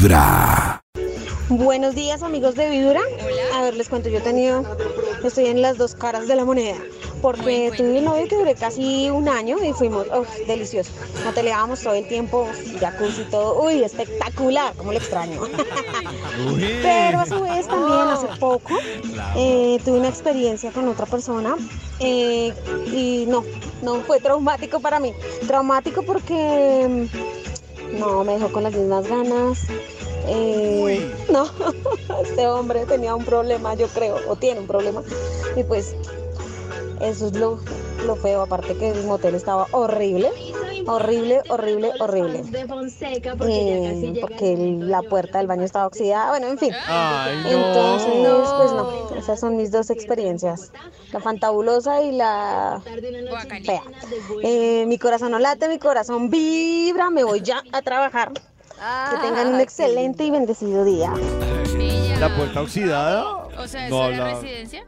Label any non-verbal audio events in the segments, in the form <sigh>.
Vibra. Buenos días amigos de Vibra. A ver, les cuento, yo he tenido, estoy en las dos caras de la moneda. Porque tuve un novio que duré casi un año y fuimos, uf, delicioso. Moteleábamos todo el tiempo, jacuzzi y todo. Uy, espectacular, como lo extraño. <laughs> Pero a su vez también hace poco eh, tuve una experiencia con otra persona eh, y no, no fue traumático para mí. Traumático porque no, me dejó con las mismas ganas. Eh, no, <laughs> este hombre tenía un problema, yo creo, o tiene un problema. Y pues eso es lo, lo feo, aparte que el motel estaba horrible, horrible, horrible, horrible. Eh, porque el- la puerta del baño estaba oxidada, bueno, en fin. Entonces, pues no, esas son mis dos experiencias, la fantabulosa y la fea. Eh, mi corazón no late, mi corazón vibra, me voy ya a trabajar. Que tengan un excelente y bendecido día. La puerta oxidada. O sea, no ¿eso era habla- residencia?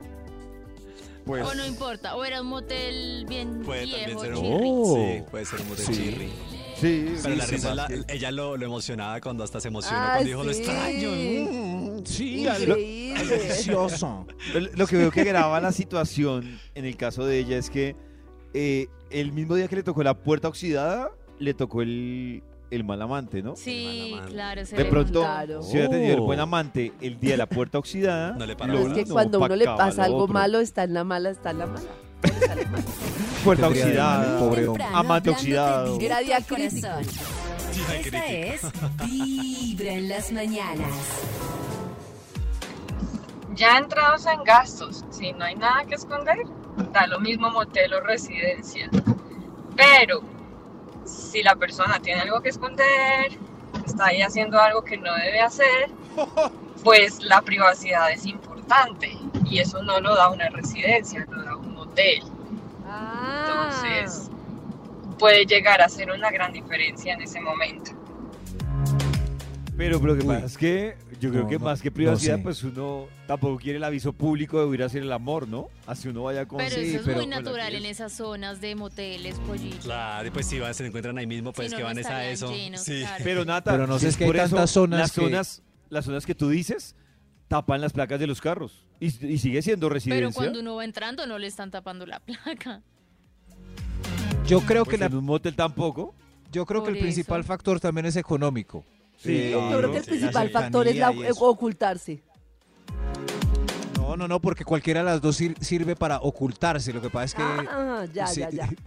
Pues. ¿O no importa? ¿O era un motel bien Puede también viejo, ser chirri? un Oh. Sí, puede ser un motel Sí. chirri. Sí, Pero sí, la risa, la- ella lo, lo emocionaba cuando hasta se emocionó Ah, cuando dijo lo sí. extraño. Mm, Sí, Increíble. delicioso. Lo que veo que graba la situación en el caso de ella es que eh, el mismo día que le tocó la puerta oxidada, le tocó el, el mal amante, ¿no? Sí, claro. se De pronto, Claro. si hubiera tenido el Oh. buen amante el día de la puerta oxidada, No le lo paraba. Es que no cuando uno le pasa lo algo otro. malo, está en la mala, está en la mala. Está en la mala. Puerta oxidada, pobre hombre. amante oxidado. Diacrítico. Esta es Vibra en las mañanas. Ya entrados en gastos, si no hay nada que esconder, da lo mismo motel o residencia. Pero si la persona tiene algo que esconder, está ahí haciendo algo que no debe hacer, <laughs> pues la privacidad es importante y eso no lo da una residencia, lo da un motel. Entonces puede llegar a ser una gran diferencia en ese momento. Pero, pero lo que pasa es que yo creo No, que no, más que no privacidad, sé. pues uno tampoco quiere el aviso público de ir a hacer el amor, ¿no? Así uno vaya con... Pero Sí, eso es pero muy natural que en es. esas zonas de moteles, pollitos. Claro, y pues si van, se encuentran ahí mismo, pues Si no, que van es a eso. llenos, sí. claro. Pero Nata, Pero no sé, es que hay por eso tantas zonas las que- zonas, las zonas que tú dices tapan las placas de los carros y, y sigue siendo Pero residencia. cuando uno va entrando no le están tapando la placa. Yo creo que Pues la, en un motel tampoco. yo creo que el principal eso. factor también es económico. Sí, Yo creo que el principal factor es la, ocultarse. No, no, no, porque cualquiera de las dos sir- sirve para ocultarse. Lo que pasa es que Ah, ya, sí. ya, ya. <laughs>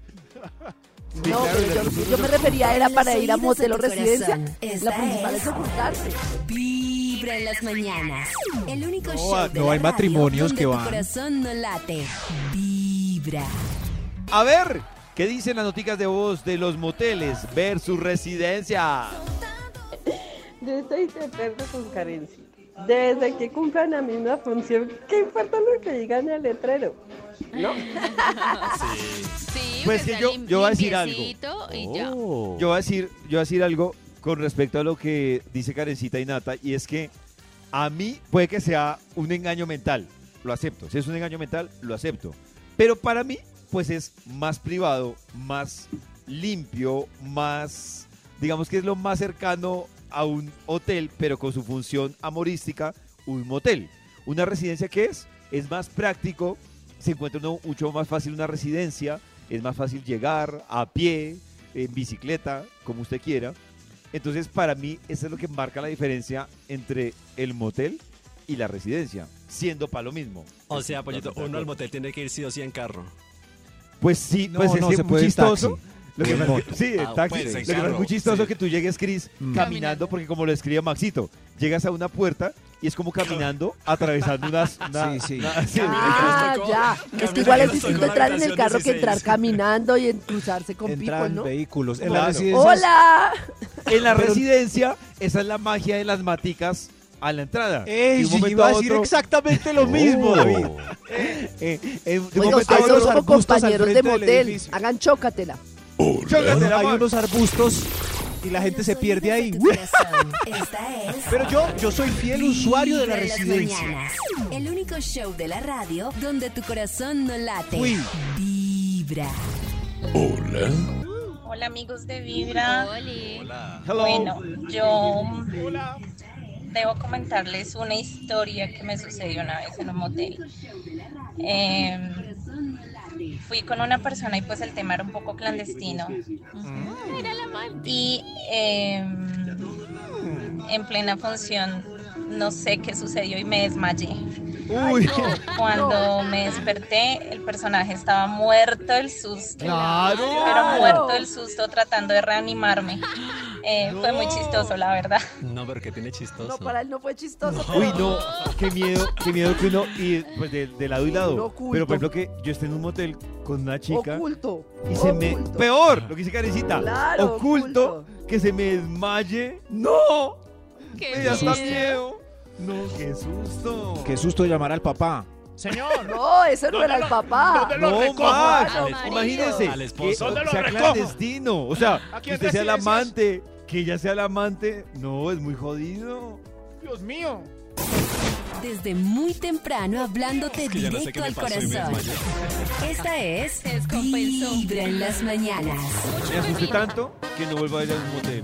Sí, No, claro, pero yo, me refería era para ir a motel o tu residencia. La principal es es ocultarse. Vibra en las mañanas. El único No, show ah, de no la hay radio matrimonios donde que tu van. corazón no late. Vibra. A ver, ¿qué dicen las noticias de voz de los moteles versus residencia? Yo estoy de acuerdo con Karencita. Desde que cumplan la misma función, ¿qué importa lo que digan el letrero? ¿No? Sí, Pues que yo- yo voy a decir algo. ya. Yo voy a decir, yo voy a decir algo con respecto a lo que dice Karencita y Nata, y es que a mí puede que sea un engaño mental, lo acepto. Si es un engaño mental, lo acepto. Pero para mí, pues es más privado, más limpio, más, digamos que es lo más cercano a un hotel, pero con su función amorística, un motel. Una residencia que es, es más práctico, se encuentra uno mucho más fácil una residencia, es más fácil llegar a pie, en bicicleta, como usted quiera. Entonces, para mí, eso es lo que marca la diferencia entre el motel y la residencia, siendo para lo mismo. O sea, Pollito, uno al motel tiene que ir sí o sí en carro. Pues sí, No, pues es no, que se muy puede en chistoso. taxi. Lo que sí, Ah, taxi. pues, Lo que es muy chistoso sí. que tú llegues, Cris, Mm. caminando, porque como lo escribe Maxito, llegas a una puerta y es como caminando, atravesando unas... una- Sí, sí. una- sí, Ah, tocó- ya. Es que igual es distinto entrar en el carro que 16. entrar caminando y en cruzarse con entran people, ¿no? vehículos. En Claro. la residencia ¡Hola! En la residencia, esa es la magia de las maticas a la entrada. Ey, momento iba a decir otro- exactamente lo mismo, Oh. David. Eh, eh, Oiga, ustedes son como compañeros de motel. Hagan chócatela. Hay unos arbustos y la gente En se pierde ahí. <laughs> Pero yo, yo soy fiel usuario de la residencia. El único show de la radio donde tu corazón no late. Uy. Vibra. Hola. Hola amigos de Vibra. Hola. Bueno, yo debo comentarles una historia que me sucedió una vez en un motel. Eh, fui con una persona y pues el tema era un poco clandestino. Y eh, en plena función no sé qué sucedió y me desmayé. Uy, Cuando me desperté, el personaje estaba muerto del susto. Claro. Pero muerto del susto tratando de reanimarme. Eh, Fue muy chistoso, la verdad. No, pero que tiene chistoso. No, para él no fue chistoso. Uy, no, qué miedo, qué miedo que uno, y pues de, de lado y lado. Pero por ejemplo que yo esté en un motel con una chica Oculto. y se me... Peor, lo que dice Karencita. Claro, oculto, oculto. que se me desmaye. ¡No! Qué Me da miedo. miedo. No, qué susto. Qué susto llamar al papá. Señor. <laughs> No, ese no era el papá. ¿Dónde lo No, recojo? Max, Al imagínese Al que esposo. ¿Dónde lo sea recojo? clandestino. O sea, ¿A que usted sea el amante, que ella sea el amante. No, es muy jodido. Dios mío. Desde muy temprano hablándote que ya no sé directo al corazón. Esta es. Vibra en las mañanas. Me asusté tanto que no vuelvo a ir a un motel.